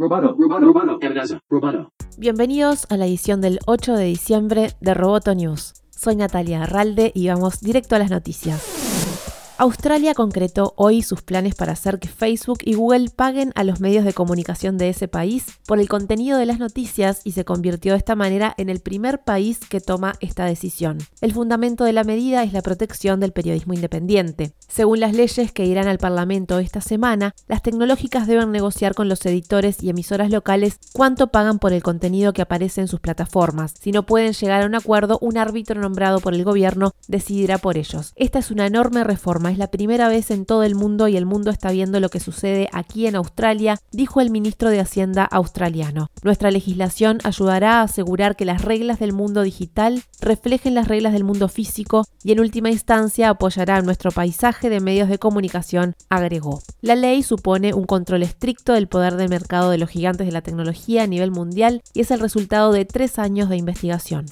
Roboto, roboto, roboto. Bienvenidos a la edición del 8 de diciembre de Roboto News. Soy Natalia Arralde y vamos directo a las noticias. Australia concretó hoy sus planes para hacer que Facebook y Google paguen a los medios de comunicación de ese país por el contenido de las noticias y se convirtió de esta manera en el primer país que toma esta decisión. El fundamento de la medida es la protección del periodismo independiente. Según las leyes que irán al Parlamento esta semana, las tecnológicas deben negociar con los editores y emisoras locales cuánto pagan por el contenido que aparece en sus plataformas. Si no pueden llegar a un acuerdo, un árbitro nombrado por el gobierno decidirá por ellos. Esta es una enorme reforma es la primera vez en todo el mundo y el mundo está viendo lo que sucede aquí en Australia, dijo el ministro de Hacienda australiano. Nuestra legislación ayudará a asegurar que las reglas del mundo digital reflejen las reglas del mundo físico y en última instancia apoyará nuestro paisaje de medios de comunicación, agregó. La ley supone un control estricto del poder de mercado de los gigantes de la tecnología a nivel mundial y es el resultado de tres años de investigación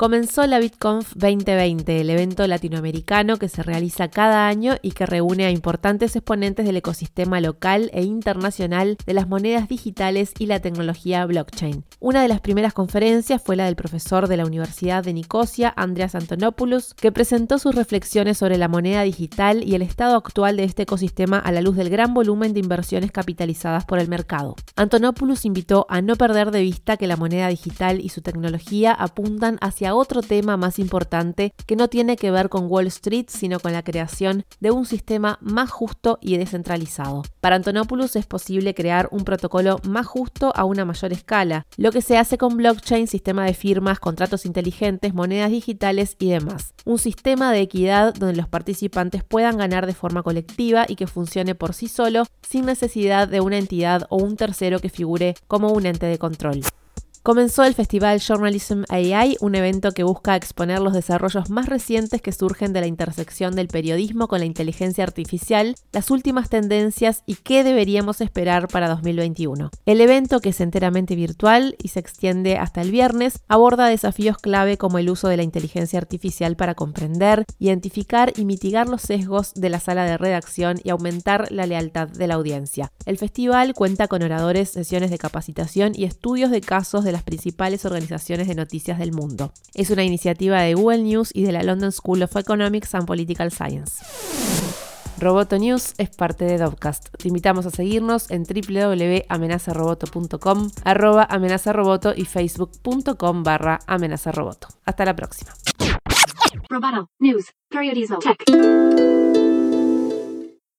comenzó la BitConf 2020, el evento latinoamericano que se realiza cada año y que reúne a importantes exponentes del ecosistema local e internacional de las monedas digitales y la tecnología blockchain. Una de las primeras conferencias fue la del profesor de la Universidad de Nicosia, Andreas Antonopoulos, que presentó sus reflexiones sobre la moneda digital y el estado actual de este ecosistema a la luz del gran volumen de inversiones capitalizadas por el mercado. Antonopoulos invitó a no perder de vista que la moneda digital y su tecnología apuntan hacia otro tema más importante que no tiene que ver con Wall Street, sino con la creación de un sistema más justo y descentralizado. Para Antonopoulos es posible crear un protocolo más justo a una mayor escala, lo que se hace con blockchain, sistema de firmas, contratos inteligentes, monedas digitales y demás. Un sistema de equidad donde los participantes puedan ganar de forma colectiva y que funcione por sí solo sin necesidad de una entidad o un tercero que figure como un ente de control. Comenzó el Festival Journalism AI, un evento que busca exponer los desarrollos más recientes que surgen de la intersección del periodismo con la inteligencia artificial, las últimas tendencias y qué deberíamos esperar para 2021. El evento, que es enteramente virtual y se extiende hasta el viernes, aborda desafíos clave como el uso de la inteligencia artificial para comprender, identificar y mitigar los sesgos de la sala de redacción y aumentar la lealtad de la audiencia. El festival cuenta con oradores, sesiones de capacitación y estudios de casos de principales organizaciones de noticias del mundo. Es una iniciativa de Google News y de la London School of Economics and Political Science. Roboto News es parte de Dovcast. Te invitamos a seguirnos en www.amenazaroboto.com, arroba amenazaroboto y facebook.com barra amenazaroboto. Hasta la próxima. News Periodismo.